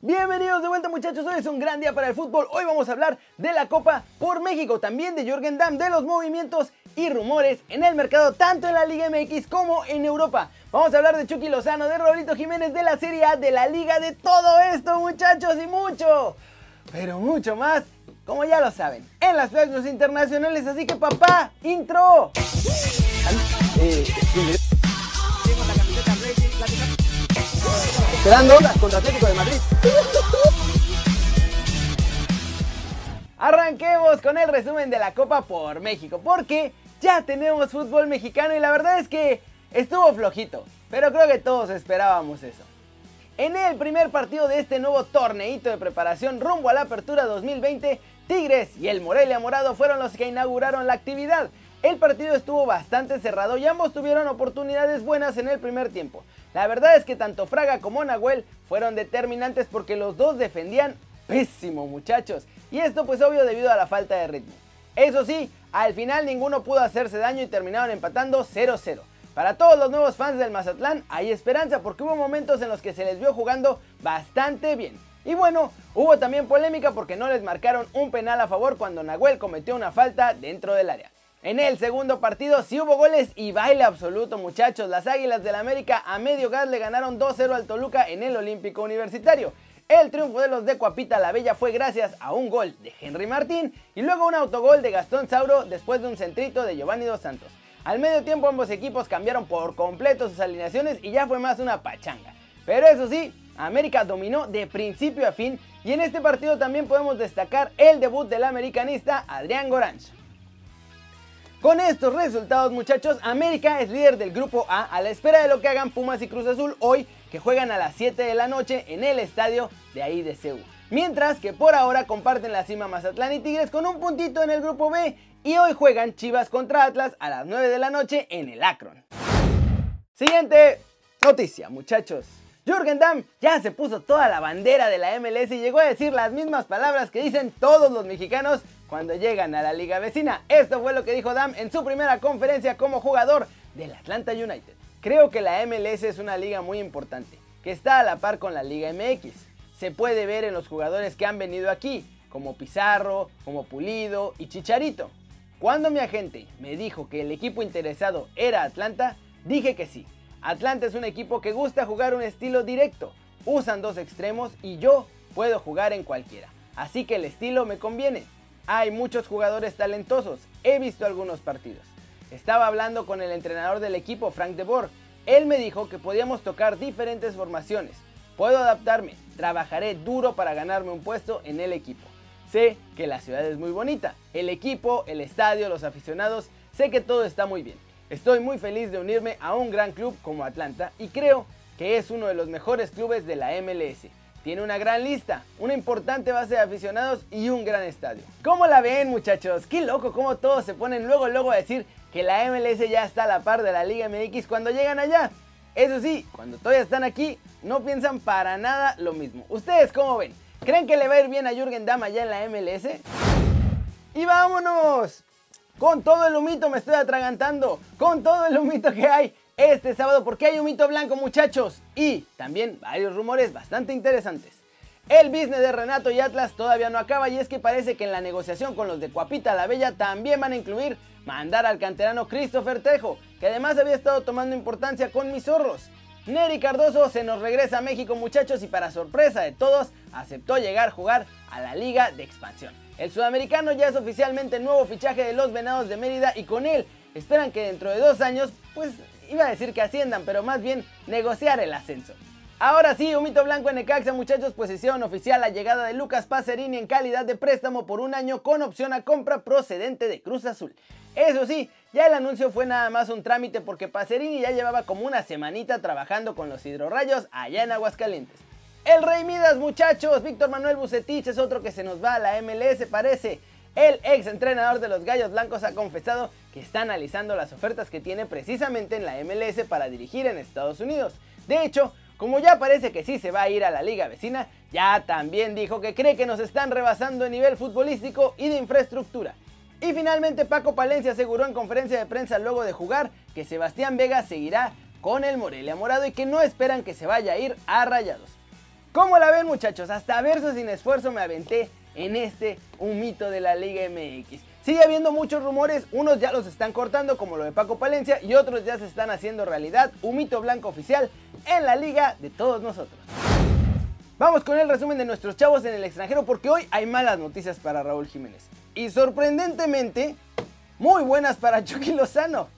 Bienvenidos de vuelta muchachos, hoy es un gran día para el fútbol, hoy vamos a hablar de la Copa por México, también de Jürgen Damm, de los movimientos y rumores en el mercado, tanto en la Liga MX como en Europa. Vamos a hablar de Chucky Lozano, de Roberto Jiménez, de la Serie A, de la Liga, de todo esto muchachos y mucho, pero mucho más, como ya lo saben, en las playas internacionales, así que papá, intro. Eh, Esperando contra Atlético de Madrid. Arranquemos con el resumen de la Copa por México, porque ya tenemos fútbol mexicano y la verdad es que estuvo flojito, pero creo que todos esperábamos eso. En el primer partido de este nuevo torneito de preparación rumbo a la apertura 2020, Tigres y el Morelia Morado fueron los que inauguraron la actividad. El partido estuvo bastante cerrado y ambos tuvieron oportunidades buenas en el primer tiempo. La verdad es que tanto Fraga como Nahuel fueron determinantes porque los dos defendían pésimo muchachos. Y esto pues obvio debido a la falta de ritmo. Eso sí, al final ninguno pudo hacerse daño y terminaron empatando 0-0. Para todos los nuevos fans del Mazatlán hay esperanza porque hubo momentos en los que se les vio jugando bastante bien. Y bueno, hubo también polémica porque no les marcaron un penal a favor cuando Nahuel cometió una falta dentro del área. En el segundo partido sí hubo goles y baile absoluto muchachos. Las Águilas del América a medio gas le ganaron 2-0 al Toluca en el Olímpico Universitario. El triunfo de los de Cuapita la Bella fue gracias a un gol de Henry Martín y luego un autogol de Gastón Sauro después de un centrito de Giovanni Dos Santos. Al medio tiempo ambos equipos cambiaron por completo sus alineaciones y ya fue más una pachanga. Pero eso sí, América dominó de principio a fin y en este partido también podemos destacar el debut del americanista Adrián Goranch. Con estos resultados muchachos, América es líder del grupo A a la espera de lo que hagan Pumas y Cruz Azul hoy que juegan a las 7 de la noche en el estadio de ahí de Seúl. Mientras que por ahora comparten la cima Mazatlán y Tigres con un puntito en el grupo B y hoy juegan Chivas contra Atlas a las 9 de la noche en el Akron. Siguiente noticia muchachos. Jürgen Damm ya se puso toda la bandera de la MLS y llegó a decir las mismas palabras que dicen todos los mexicanos cuando llegan a la liga vecina. Esto fue lo que dijo Dam en su primera conferencia como jugador del Atlanta United. Creo que la MLS es una liga muy importante, que está a la par con la Liga MX. Se puede ver en los jugadores que han venido aquí, como Pizarro, como Pulido y Chicharito. Cuando mi agente me dijo que el equipo interesado era Atlanta, dije que sí. Atlanta es un equipo que gusta jugar un estilo directo, usan dos extremos y yo puedo jugar en cualquiera. Así que el estilo me conviene. Hay muchos jugadores talentosos, he visto algunos partidos. Estaba hablando con el entrenador del equipo, Frank de Boer. Él me dijo que podíamos tocar diferentes formaciones. Puedo adaptarme, trabajaré duro para ganarme un puesto en el equipo. Sé que la ciudad es muy bonita, el equipo, el estadio, los aficionados, sé que todo está muy bien. Estoy muy feliz de unirme a un gran club como Atlanta y creo que es uno de los mejores clubes de la MLS. Tiene una gran lista, una importante base de aficionados y un gran estadio. ¿Cómo la ven muchachos? Qué loco cómo todos se ponen luego luego a decir que la MLS ya está a la par de la Liga MX cuando llegan allá. Eso sí, cuando todavía están aquí, no piensan para nada lo mismo. ¿Ustedes cómo ven? ¿Creen que le va a ir bien a Jürgen Damm allá en la MLS? ¡Y vámonos! Con todo el humito me estoy atragantando. Con todo el humito que hay este sábado porque hay un mito blanco muchachos y también varios rumores bastante interesantes. El business de Renato y Atlas todavía no acaba y es que parece que en la negociación con los de Cuapita la Bella también van a incluir mandar al canterano Christopher Tejo, que además había estado tomando importancia con mis zorros. Neri Cardoso se nos regresa a México muchachos y para sorpresa de todos aceptó llegar a jugar a la Liga de Expansión. El sudamericano ya es oficialmente el nuevo fichaje de los Venados de Mérida y con él esperan que dentro de dos años pues iba a decir que asciendan, pero más bien negociar el ascenso. Ahora sí, un blanco en Necaxa, muchachos, pues hicieron oficial la llegada de Lucas Pacerini en calidad de préstamo por un año con opción a compra procedente de Cruz Azul. Eso sí, ya el anuncio fue nada más un trámite porque Pacerini ya llevaba como una semanita trabajando con los hidrorrayos allá en Aguascalientes. El Rey Midas, muchachos, Víctor Manuel Bucetich es otro que se nos va a la MLS, parece. El ex entrenador de los Gallos Blancos ha confesado que está analizando las ofertas que tiene precisamente en la MLS para dirigir en Estados Unidos. De hecho, como ya parece que sí se va a ir a la liga vecina, ya también dijo que cree que nos están rebasando en nivel futbolístico y de infraestructura. Y finalmente Paco Palencia aseguró en conferencia de prensa luego de jugar que Sebastián Vega seguirá con el Morelia Morado y que no esperan que se vaya a ir a Rayados. ¿Cómo la ven muchachos? Hasta verso sin esfuerzo me aventé en este un mito de la Liga MX. Sigue habiendo muchos rumores, unos ya los están cortando como lo de Paco Palencia y otros ya se están haciendo realidad, un mito blanco oficial en la liga de todos nosotros. Vamos con el resumen de nuestros chavos en el extranjero porque hoy hay malas noticias para Raúl Jiménez. Y sorprendentemente, muy buenas para Chucky Lozano.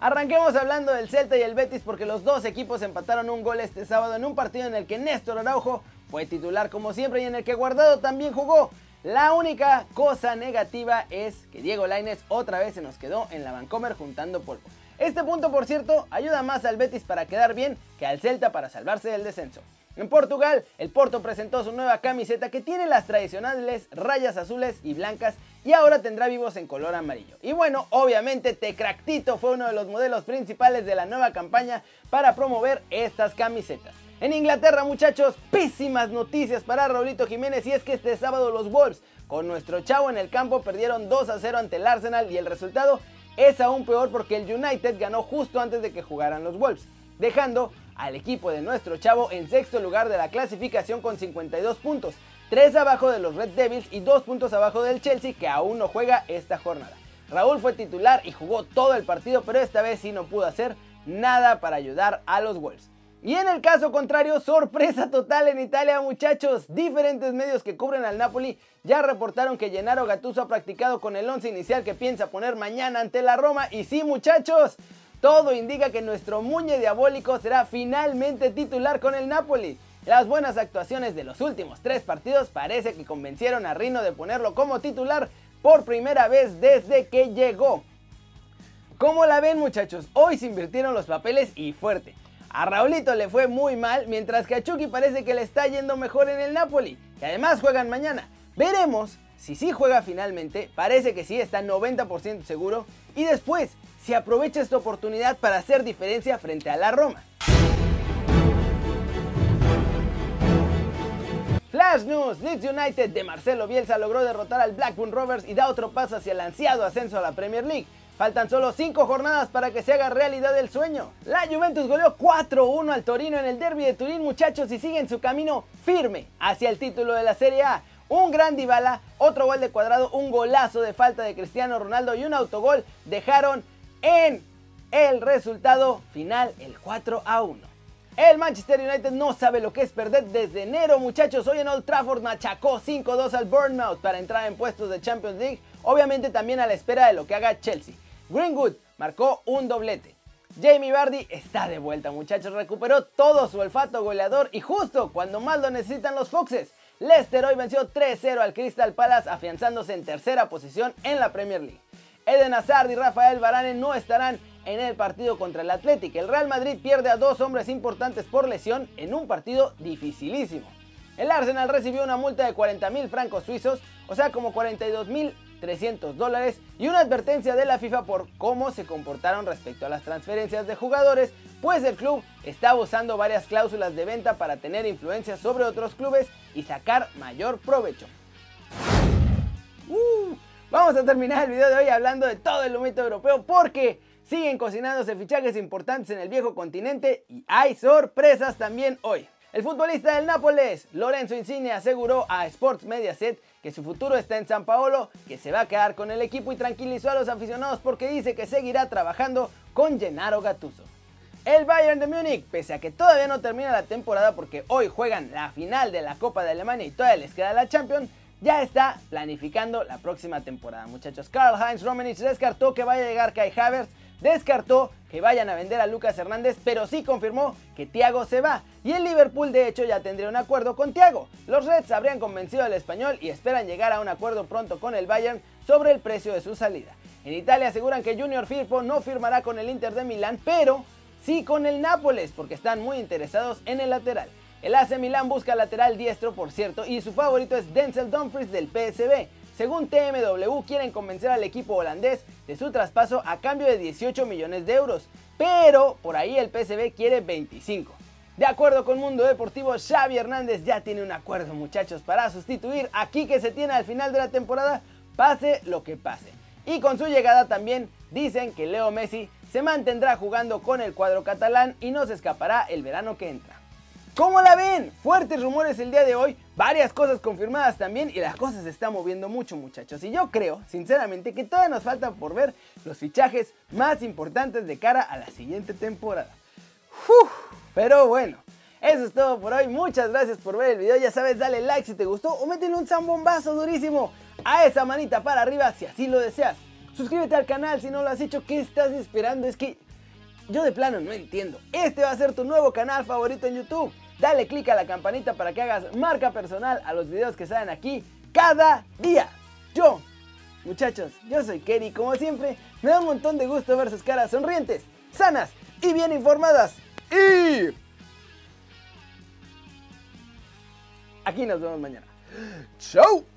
Arranquemos hablando del Celta y el Betis porque los dos equipos empataron un gol este sábado en un partido en el que Néstor Araujo fue titular como siempre y en el que Guardado también jugó. La única cosa negativa es que Diego Lainez otra vez se nos quedó en la Vancomer juntando polvo. Este punto, por cierto, ayuda más al Betis para quedar bien que al Celta para salvarse del descenso. En Portugal, el Porto presentó su nueva camiseta que tiene las tradicionales rayas azules y blancas y ahora tendrá vivos en color amarillo. Y bueno, obviamente Tecractito fue uno de los modelos principales de la nueva campaña para promover estas camisetas. En Inglaterra, muchachos, pésimas noticias para Raulito Jiménez y es que este sábado los Wolves, con nuestro chavo en el campo, perdieron 2 a 0 ante el Arsenal y el resultado es aún peor porque el United ganó justo antes de que jugaran los Wolves, dejando al equipo de nuestro chavo en sexto lugar de la clasificación con 52 puntos, 3 abajo de los Red Devils y 2 puntos abajo del Chelsea que aún no juega esta jornada. Raúl fue titular y jugó todo el partido, pero esta vez sí no pudo hacer nada para ayudar a los Wolves. Y en el caso contrario, sorpresa total en Italia, muchachos. Diferentes medios que cubren al Napoli ya reportaron que Gennaro Gattuso ha practicado con el 11 inicial que piensa poner mañana ante la Roma. Y sí, muchachos, todo indica que nuestro Muñe Diabólico será finalmente titular con el Napoli. Las buenas actuaciones de los últimos tres partidos parece que convencieron a Rino de ponerlo como titular por primera vez desde que llegó. ¿Cómo la ven muchachos? Hoy se invirtieron los papeles y fuerte. A Raulito le fue muy mal, mientras que a Chucky parece que le está yendo mejor en el Napoli, que además juegan mañana. Veremos si sí juega finalmente, parece que sí, está 90% seguro, y después si aprovecha esta oportunidad para hacer diferencia frente a la Roma. Flash News, Leeds United de Marcelo Bielsa logró derrotar al Blackburn Rovers y da otro paso hacia el ansiado ascenso a la Premier League. Faltan solo 5 jornadas para que se haga realidad el sueño. La Juventus goleó 4-1 al Torino en el derby de Turín muchachos y siguen su camino firme hacia el título de la Serie A. Un gran Dybala, otro gol de cuadrado, un golazo de falta de Cristiano Ronaldo y un autogol dejaron en el resultado final el 4 a 1. El Manchester United no sabe lo que es perder desde enero, muchachos. Hoy en Old Trafford machacó 5-2 al Bournemouth para entrar en puestos de Champions League. Obviamente también a la espera de lo que haga Chelsea. Greenwood marcó un doblete. Jamie Vardy está de vuelta, muchachos. Recuperó todo su olfato goleador y justo cuando más lo necesitan los Foxes. Leicester hoy venció 3-0 al Crystal Palace, afianzándose en tercera posición en la Premier League. Eden Hazard y Rafael Varane no estarán en el partido contra el Athletic. El Real Madrid pierde a dos hombres importantes por lesión en un partido dificilísimo. El Arsenal recibió una multa de 40 mil francos suizos, o sea como 42 mil 300 dólares, y una advertencia de la FIFA por cómo se comportaron respecto a las transferencias de jugadores, pues el club está usando varias cláusulas de venta para tener influencia sobre otros clubes y sacar mayor provecho. Uh, Vamos a terminar el video de hoy hablando de todo el humito europeo porque siguen cocinándose fichajes importantes en el viejo continente y hay sorpresas también hoy. El futbolista del Nápoles, Lorenzo Insigne, aseguró a Sports Mediaset que su futuro está en San Paolo, que se va a quedar con el equipo y tranquilizó a los aficionados porque dice que seguirá trabajando con Gennaro Gattuso. El Bayern de Múnich, pese a que todavía no termina la temporada porque hoy juegan la final de la Copa de Alemania y todavía les queda la Champions, ya está planificando la próxima temporada, muchachos. Karl Heinz Romanich descartó que vaya a llegar Kai Havertz, descartó que vayan a vender a Lucas Hernández, pero sí confirmó que Thiago se va. Y el Liverpool de hecho ya tendría un acuerdo con Thiago. Los Reds habrían convencido al español y esperan llegar a un acuerdo pronto con el Bayern sobre el precio de su salida. En Italia aseguran que Junior Firpo no firmará con el Inter de Milán, pero sí con el Nápoles, porque están muy interesados en el lateral. El AC Milan busca lateral diestro, por cierto, y su favorito es Denzel Dumfries del PSB. Según TMW, quieren convencer al equipo holandés de su traspaso a cambio de 18 millones de euros, pero por ahí el PSB quiere 25. De acuerdo con Mundo Deportivo, Xavi Hernández ya tiene un acuerdo, muchachos, para sustituir a que se tiene al final de la temporada, pase lo que pase. Y con su llegada también dicen que Leo Messi se mantendrá jugando con el cuadro catalán y no se escapará el verano que entra. ¿Cómo la ven? Fuertes rumores el día de hoy, varias cosas confirmadas también y las cosas se están moviendo mucho muchachos. Y yo creo, sinceramente, que todavía nos falta por ver los fichajes más importantes de cara a la siguiente temporada. pero bueno, eso es todo por hoy. Muchas gracias por ver el video. Ya sabes, dale like si te gustó o métele un zambombazo durísimo a esa manita para arriba si así lo deseas. Suscríbete al canal si no lo has hecho. ¿Qué estás esperando? Es que yo de plano no entiendo. Este va a ser tu nuevo canal favorito en YouTube. Dale click a la campanita para que hagas marca personal a los videos que salen aquí cada día. Yo, muchachos, yo soy Kerry. Como siempre, me da un montón de gusto ver sus caras sonrientes, sanas y bien informadas. Y... Aquí nos vemos mañana. ¡Chao!